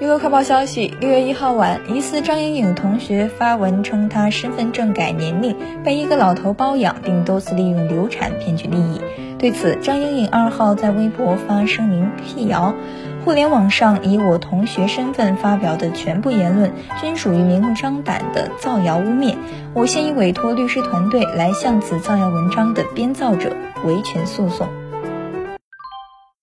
娱乐快报消息：六月一号晚，疑似张颖颖同学发文称，她身份证改年龄被一个老头包养，并多次利用流产骗取利益。对此，张颖颖二号在微博发声明辟谣：互联网上以我同学身份发表的全部言论，均属于明目张胆的造谣污蔑。我现已委托律师团队来向此造谣文章的编造者维权诉讼。